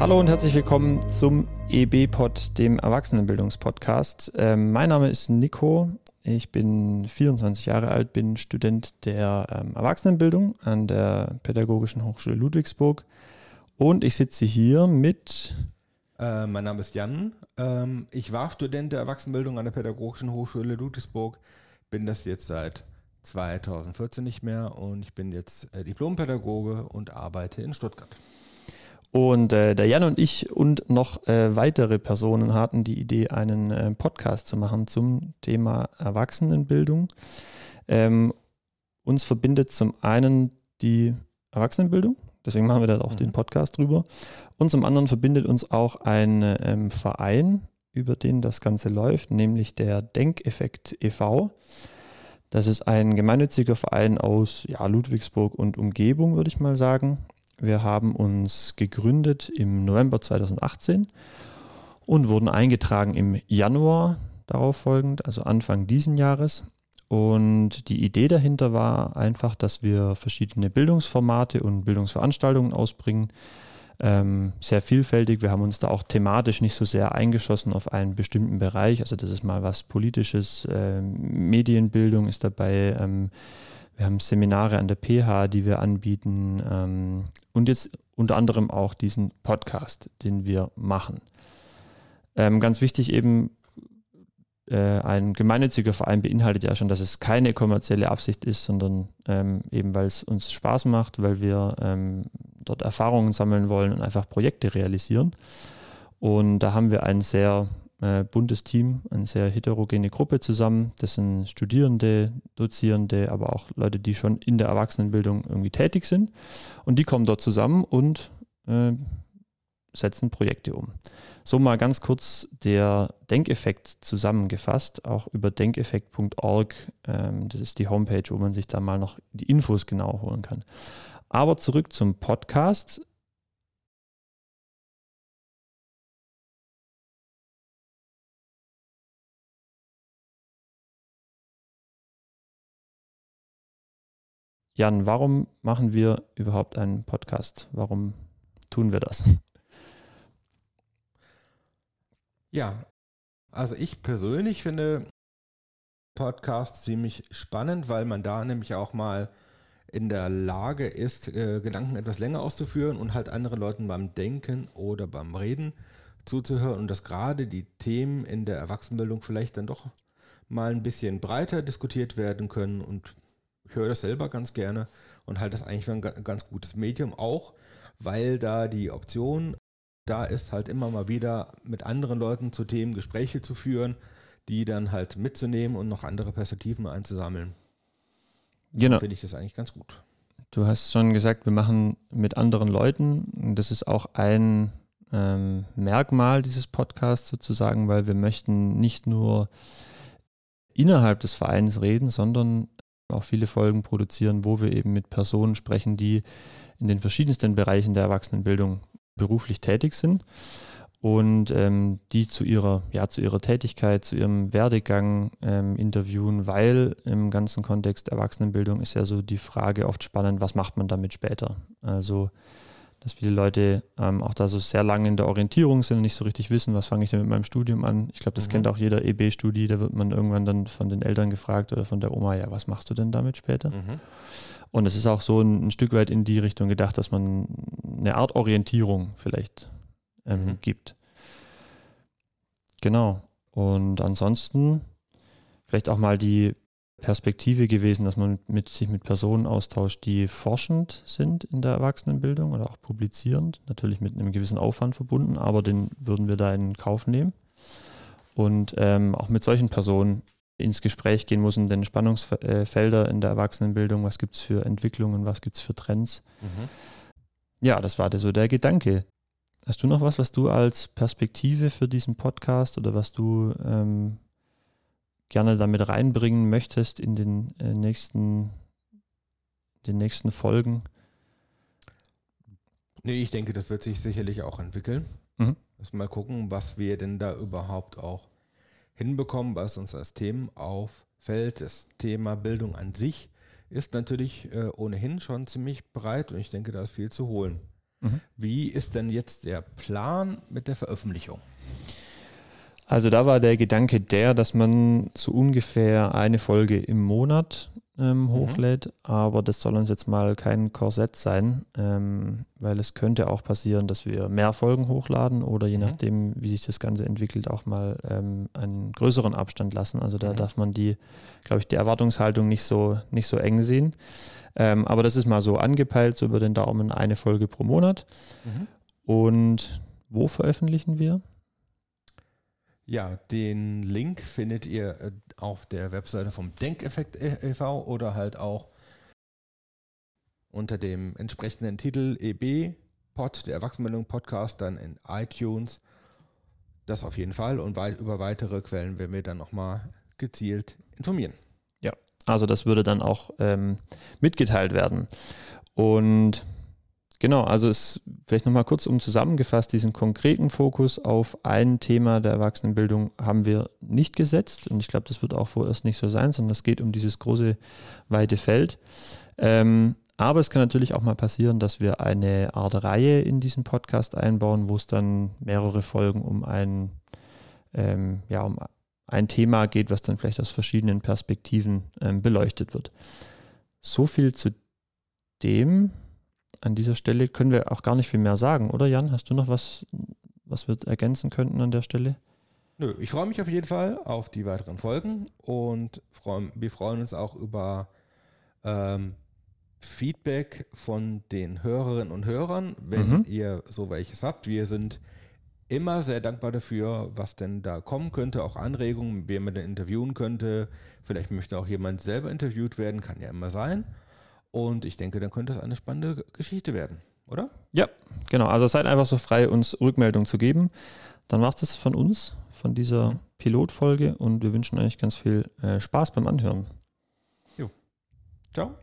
Hallo und herzlich willkommen zum EB-Pod, dem Erwachsenenbildungspodcast. Ähm, mein Name ist Nico. Ich bin 24 Jahre alt, bin Student der ähm, Erwachsenenbildung an der Pädagogischen Hochschule Ludwigsburg. Und ich sitze hier mit. Äh, mein Name ist Jan. Ähm, ich war Student der Erwachsenenbildung an der Pädagogischen Hochschule Ludwigsburg. Bin das jetzt seit 2014 nicht mehr und ich bin jetzt äh, Diplompädagoge und arbeite in Stuttgart. Und äh, der Jan und ich und noch äh, weitere Personen hatten die Idee, einen äh, Podcast zu machen zum Thema Erwachsenenbildung. Ähm, uns verbindet zum einen die Erwachsenenbildung, deswegen machen wir da auch mhm. den Podcast drüber. Und zum anderen verbindet uns auch ein ähm, Verein, über den das Ganze läuft, nämlich der Denkeffekt e.V. Das ist ein gemeinnütziger Verein aus ja, Ludwigsburg und Umgebung, würde ich mal sagen. Wir haben uns gegründet im November 2018 und wurden eingetragen im Januar darauf folgend, also Anfang diesen Jahres. Und die Idee dahinter war einfach, dass wir verschiedene Bildungsformate und Bildungsveranstaltungen ausbringen. Ähm, sehr vielfältig. Wir haben uns da auch thematisch nicht so sehr eingeschossen auf einen bestimmten Bereich. Also das ist mal was Politisches, äh, Medienbildung ist dabei. Ähm, wir haben Seminare an der PH, die wir anbieten ähm, und jetzt unter anderem auch diesen Podcast, den wir machen. Ähm, ganz wichtig eben, äh, ein gemeinnütziger Verein beinhaltet ja schon, dass es keine kommerzielle Absicht ist, sondern ähm, eben, weil es uns Spaß macht, weil wir ähm, dort Erfahrungen sammeln wollen und einfach Projekte realisieren. Und da haben wir ein sehr äh, buntes Team, eine sehr heterogene Gruppe zusammen. Das sind Studierende, Dozierende, aber auch Leute, die schon in der Erwachsenenbildung irgendwie tätig sind. Und die kommen dort zusammen und äh, setzen Projekte um. So mal ganz kurz der Denkeffekt zusammengefasst, auch über denkeffekt.org. Ähm, das ist die Homepage, wo man sich da mal noch die Infos genau holen kann. Aber zurück zum Podcast. Jan, warum machen wir überhaupt einen Podcast? Warum tun wir das? Ja, also ich persönlich finde Podcasts ziemlich spannend, weil man da nämlich auch mal in der Lage ist, äh, Gedanken etwas länger auszuführen und halt anderen Leuten beim Denken oder beim Reden zuzuhören und dass gerade die Themen in der Erwachsenenbildung vielleicht dann doch mal ein bisschen breiter diskutiert werden können und ich höre das selber ganz gerne und halte das eigentlich für ein ganz gutes Medium, auch weil da die Option da ist, halt immer mal wieder mit anderen Leuten zu Themen Gespräche zu führen, die dann halt mitzunehmen und noch andere Perspektiven einzusammeln. Genau. Finde ich das eigentlich ganz gut. Du hast schon gesagt, wir machen mit anderen Leuten. Das ist auch ein ähm, Merkmal dieses Podcasts sozusagen, weil wir möchten nicht nur innerhalb des Vereins reden, sondern auch viele Folgen produzieren, wo wir eben mit Personen sprechen, die in den verschiedensten Bereichen der Erwachsenenbildung beruflich tätig sind und ähm, die zu ihrer, ja, zu ihrer Tätigkeit, zu ihrem Werdegang ähm, interviewen, weil im ganzen Kontext Erwachsenenbildung ist ja so die Frage oft spannend, was macht man damit später? Also dass viele Leute ähm, auch da so sehr lange in der Orientierung sind und nicht so richtig wissen, was fange ich denn mit meinem Studium an. Ich glaube, das mhm. kennt auch jeder EB-Studi, da wird man irgendwann dann von den Eltern gefragt oder von der Oma, ja, was machst du denn damit später? Mhm. Und es ist auch so ein, ein, Stück weit in die Richtung gedacht, dass man eine Art Orientierung vielleicht ähm, mhm. gibt. Genau. Und ansonsten vielleicht auch mal die Perspektive gewesen, dass man mit, sich mit Personen austauscht, die forschend sind in der Erwachsenenbildung oder auch publizierend, natürlich mit einem gewissen Aufwand verbunden, aber den würden wir da in Kauf nehmen. Und ähm, auch mit solchen Personen ins Gespräch gehen muss in den Spannungsfelder in der Erwachsenenbildung, was gibt es für Entwicklungen, was gibt es für Trends. Mhm. Ja, das war so der Gedanke. Hast du noch was, was du als Perspektive für diesen Podcast oder was du ähm, gerne damit reinbringen möchtest in den äh, nächsten, den nächsten Folgen? Nee, ich denke, das wird sich sicherlich auch entwickeln. Mhm. Mal gucken, was wir denn da überhaupt auch hinbekommen, was uns als Themen auffällt. Das Thema Bildung an sich ist natürlich äh, ohnehin schon ziemlich breit und ich denke, da ist viel zu holen. Mhm. Wie ist denn jetzt der Plan mit der Veröffentlichung? Also da war der Gedanke der, dass man so ungefähr eine Folge im Monat ähm, mhm. hochlädt, mhm. aber das soll uns jetzt mal kein Korsett sein, ähm, weil es könnte auch passieren, dass wir mehr Folgen hochladen oder je mhm. nachdem, wie sich das Ganze entwickelt, auch mal ähm, einen größeren Abstand lassen. Also da mhm. darf man die, glaube ich, die Erwartungshaltung nicht so, nicht so eng sehen. Ähm, aber das ist mal so angepeilt, so über den Daumen eine Folge pro Monat. Mhm. Und wo veröffentlichen wir? Ja, den Link findet ihr äh, auf der Webseite vom Denkeffekt e.V. oder halt auch unter dem entsprechenden Titel EB Pod, der Erwachsenenbildung Podcast, dann in iTunes. Das auf jeden Fall und weit, über weitere Quellen werden wir dann nochmal gezielt informieren. Ja, also das würde dann auch ähm, mitgeteilt werden. Und Genau, also es vielleicht nochmal kurz um zusammengefasst, diesen konkreten Fokus auf ein Thema der Erwachsenenbildung haben wir nicht gesetzt und ich glaube, das wird auch vorerst nicht so sein, sondern es geht um dieses große, weite Feld. Ähm, aber es kann natürlich auch mal passieren, dass wir eine Art Reihe in diesen Podcast einbauen, wo es dann mehrere Folgen um ein, ähm, ja, um ein Thema geht, was dann vielleicht aus verschiedenen Perspektiven ähm, beleuchtet wird. So viel zu dem an dieser Stelle können wir auch gar nicht viel mehr sagen, oder Jan? Hast du noch was, was wir ergänzen könnten an der Stelle? Nö, ich freue mich auf jeden Fall auf die weiteren Folgen und freu, wir freuen uns auch über ähm, Feedback von den Hörerinnen und Hörern, wenn mhm. ihr so welches habt. Wir sind immer sehr dankbar dafür, was denn da kommen könnte, auch Anregungen, wer man denn interviewen könnte. Vielleicht möchte auch jemand selber interviewt werden, kann ja immer sein. Und ich denke, dann könnte es eine spannende Geschichte werden, oder? Ja, genau. Also seid einfach so frei, uns Rückmeldung zu geben. Dann war es das von uns, von dieser mhm. Pilotfolge und wir wünschen euch ganz viel äh, Spaß beim Anhören. Jo. Ciao.